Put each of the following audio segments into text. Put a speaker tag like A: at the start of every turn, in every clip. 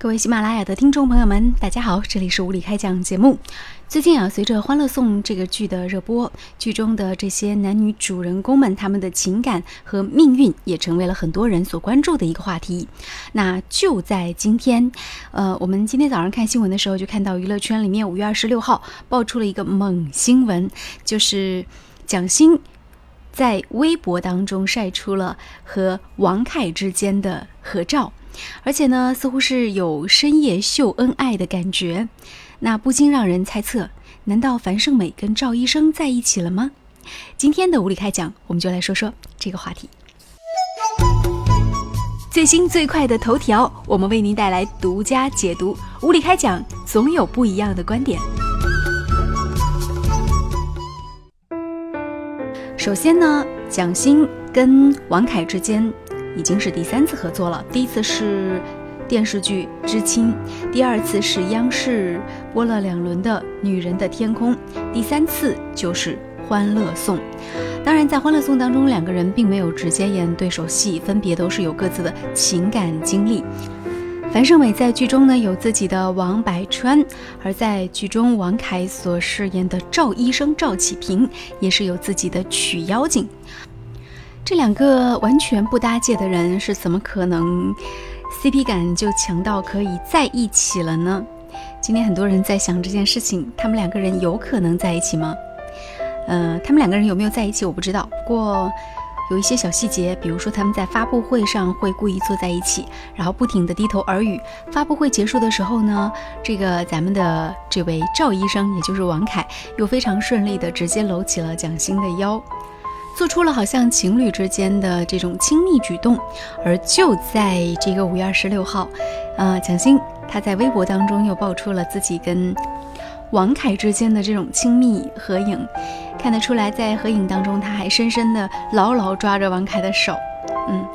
A: 各位喜马拉雅的听众朋友们，大家好，这里是无理开讲节目。最近啊，随着《欢乐颂》这个剧的热播，剧中的这些男女主人公们，他们的情感和命运也成为了很多人所关注的一个话题。那就在今天，呃，我们今天早上看新闻的时候，就看到娱乐圈里面五月二十六号爆出了一个猛新闻，就是蒋欣在微博当中晒出了和王凯之间的合照。而且呢，似乎是有深夜秀恩爱的感觉，那不禁让人猜测：难道樊胜美跟赵医生在一起了吗？今天的无理开讲，我们就来说说这个话题。最新最快的头条，我们为您带来独家解读。无理开讲，总有不一样的观点。首先呢，蒋欣跟王凯之间。已经是第三次合作了，第一次是电视剧《知青》，第二次是央视播了两轮的《女人的天空》，第三次就是《欢乐颂》。当然，在《欢乐颂》当中，两个人并没有直接演对手戏，分别都是有各自的情感经历。樊胜美在剧中呢有自己的王百川，而在剧中王凯所饰演的赵医生赵启平也是有自己的曲妖精。这两个完全不搭界的人是怎么可能 CP 感就强到可以在一起了呢？今天很多人在想这件事情，他们两个人有可能在一起吗？呃，他们两个人有没有在一起我不知道，不过有一些小细节，比如说他们在发布会上会故意坐在一起，然后不停的低头耳语。发布会结束的时候呢，这个咱们的这位赵医生，也就是王凯，又非常顺利的直接搂起了蒋欣的腰。做出了好像情侣之间的这种亲密举动，而就在这个五月二十六号，呃，蒋欣她在微博当中又爆出了自己跟王凯之间的这种亲密合影，看得出来，在合影当中，他还深深的牢牢抓着王凯的手，嗯，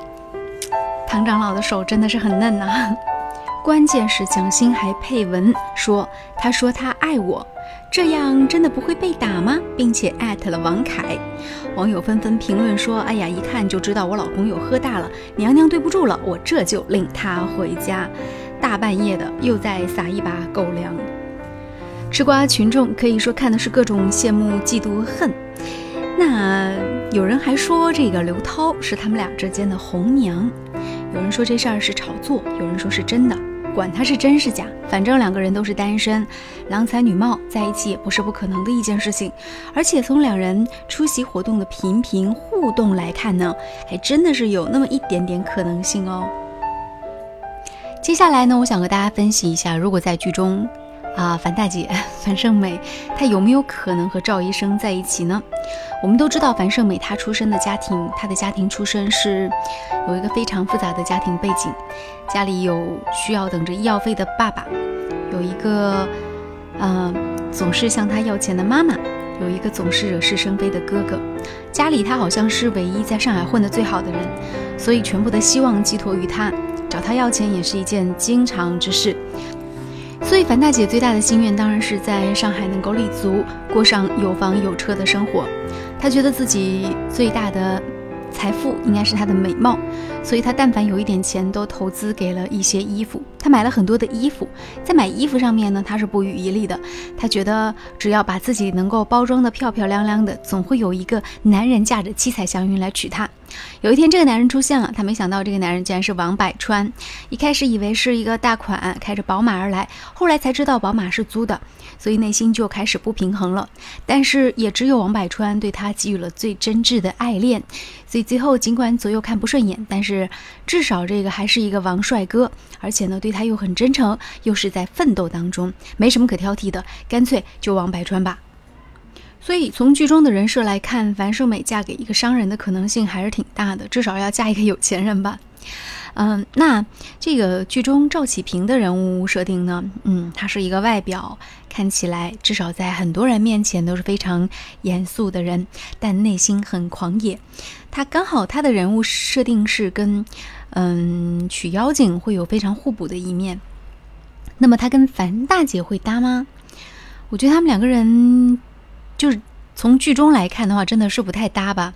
A: 唐长老的手真的是很嫩呐。关键是蒋欣还配文说，他说他爱我。这样真的不会被打吗？并且艾特了王凯，网友纷纷评论说：“哎呀，一看就知道我老公又喝大了，娘娘对不住了，我这就领他回家。”大半夜的又在撒一把狗粮，吃瓜群众可以说看的是各种羡慕、嫉妒、恨。那有人还说这个刘涛是他们俩之间的红娘，有人说这事儿是炒作，有人说是真的。管他是真是假，反正两个人都是单身，郎才女貌，在一起也不是不可能的一件事情。而且从两人出席活动的频频互动来看呢，还真的是有那么一点点可能性哦。接下来呢，我想和大家分析一下，如果在剧中。啊，樊大姐，樊胜美，她有没有可能和赵医生在一起呢？我们都知道，樊胜美她出生的家庭，她的家庭出身是有一个非常复杂的家庭背景，家里有需要等着医药费的爸爸，有一个呃总是向她要钱的妈妈，有一个总是惹是生非的哥哥，家里她好像是唯一在上海混得最好的人，所以全部的希望寄托于他，找他要钱也是一件经常之事。所以，樊大姐最大的心愿当然是在上海能够立足，过上有房有车的生活。他觉得自己最大的财富应该是他的美貌，所以她但凡有一点钱，都投资给了一些衣服。她买了很多的衣服，在买衣服上面呢，她是不遗余力的。她觉得只要把自己能够包装的漂漂亮亮的，总会有一个男人驾着七彩祥云来娶她。有一天，这个男人出现了，他没想到这个男人竟然是王百川。一开始以为是一个大款开着宝马而来，后来才知道宝马是租的，所以内心就开始不平衡了。但是也只有王百川对他给予了最真挚的爱恋，所以最后尽管左右看不顺眼，但是至少这个还是一个王帅哥，而且呢对他又很真诚，又是在奋斗当中，没什么可挑剔的，干脆就王百川吧。所以从剧中的人设来看，樊胜美嫁给一个商人的可能性还是挺大的，至少要嫁一个有钱人吧。嗯，那这个剧中赵启平的人物设定呢？嗯，他是一个外表看起来至少在很多人面前都是非常严肃的人，但内心很狂野。他刚好他的人物设定是跟嗯曲妖精会有非常互补的一面。那么他跟樊大姐会搭吗？我觉得他们两个人。就是从剧中来看的话，真的是不太搭吧？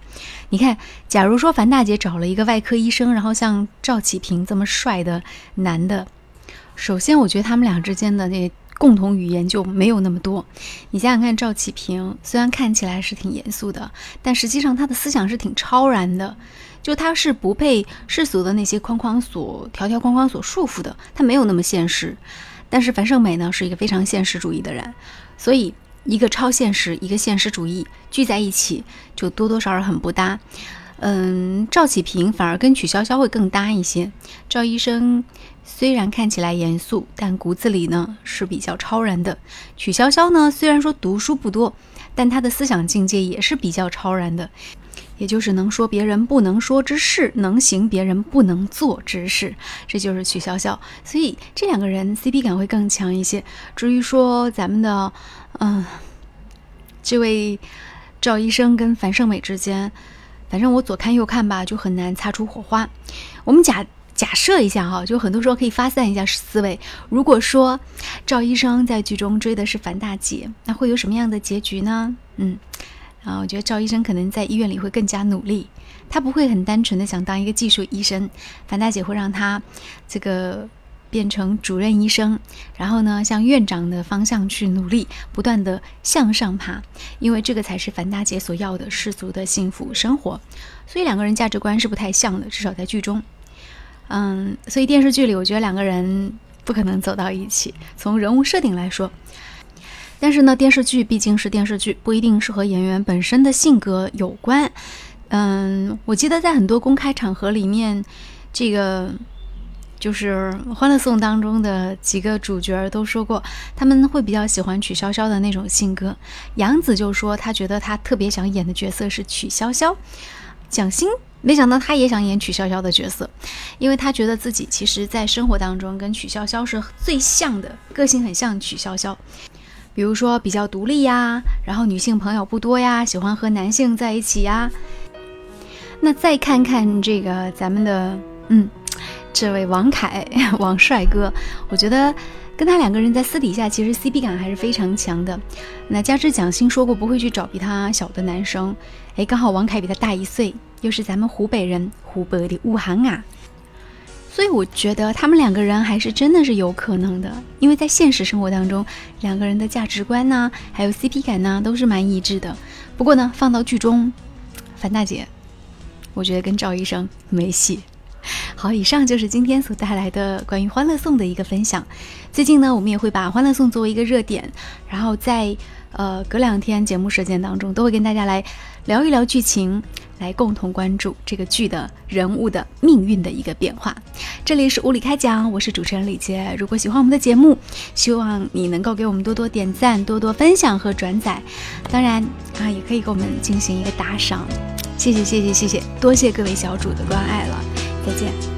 A: 你看，假如说樊大姐找了一个外科医生，然后像赵启平这么帅的男的，首先，我觉得他们俩之间的那共同语言就没有那么多。你想想看，赵启平虽然看起来是挺严肃的，但实际上他的思想是挺超然的，就他是不被世俗的那些框框所条条框框所束缚的，他没有那么现实。但是樊胜美呢，是一个非常现实主义的人，所以一个超现实，一个现实主义聚在一起，就多多少少很不搭。嗯，赵启平反而跟曲筱绡会更搭一些。赵医生虽然看起来严肃，但骨子里呢是比较超然的。曲筱绡呢，虽然说读书不多，但她的思想境界也是比较超然的，也就是能说别人不能说之事，能行别人不能做之事，这就是曲筱绡。所以这两个人 CP 感会更强一些。至于说咱们的，嗯，这位赵医生跟樊胜美之间。反正我左看右看吧，就很难擦出火花。我们假假设一下哈，就很多时候可以发散一下思维。如果说赵医生在剧中追的是樊大姐，那会有什么样的结局呢？嗯，啊，我觉得赵医生可能在医院里会更加努力，他不会很单纯的想当一个技术医生。樊大姐会让他这个。变成主任医生，然后呢，向院长的方向去努力，不断的向上爬，因为这个才是樊大姐所要的世俗的幸福生活。所以两个人价值观是不太像的，至少在剧中。嗯，所以电视剧里，我觉得两个人不可能走到一起。从人物设定来说，但是呢，电视剧毕竟是电视剧，不一定是和演员本身的性格有关。嗯，我记得在很多公开场合里面，这个。就是《欢乐颂》当中的几个主角都说过，他们会比较喜欢曲筱绡的那种性格。杨紫就说，她觉得她特别想演的角色是曲筱绡。蒋欣没想到她也想演曲筱绡的角色，因为她觉得自己其实在生活当中跟曲筱绡是最像的，个性很像曲筱绡。比如说比较独立呀，然后女性朋友不多呀，喜欢和男性在一起呀。那再看看这个咱们的，嗯。这位王凯，王帅哥，我觉得跟他两个人在私底下其实 CP 感还是非常强的。那加之蒋欣说过不会去找比他小的男生，哎，刚好王凯比他大一岁，又是咱们湖北人，湖北的武汉啊，所以我觉得他们两个人还是真的是有可能的，因为在现实生活当中，两个人的价值观呢，还有 CP 感呢，都是蛮一致的。不过呢，放到剧中，樊大姐，我觉得跟赵医生没戏。好，以上就是今天所带来的关于《欢乐颂》的一个分享。最近呢，我们也会把《欢乐颂》作为一个热点，然后在呃隔两天节目时间当中，都会跟大家来聊一聊剧情，来共同关注这个剧的人物的命运的一个变化。这里是物理开讲，我是主持人李杰。如果喜欢我们的节目，希望你能够给我们多多点赞、多多分享和转载。当然啊，也可以给我们进行一个打赏。谢谢谢谢谢谢，多谢各位小主的关爱了。再见。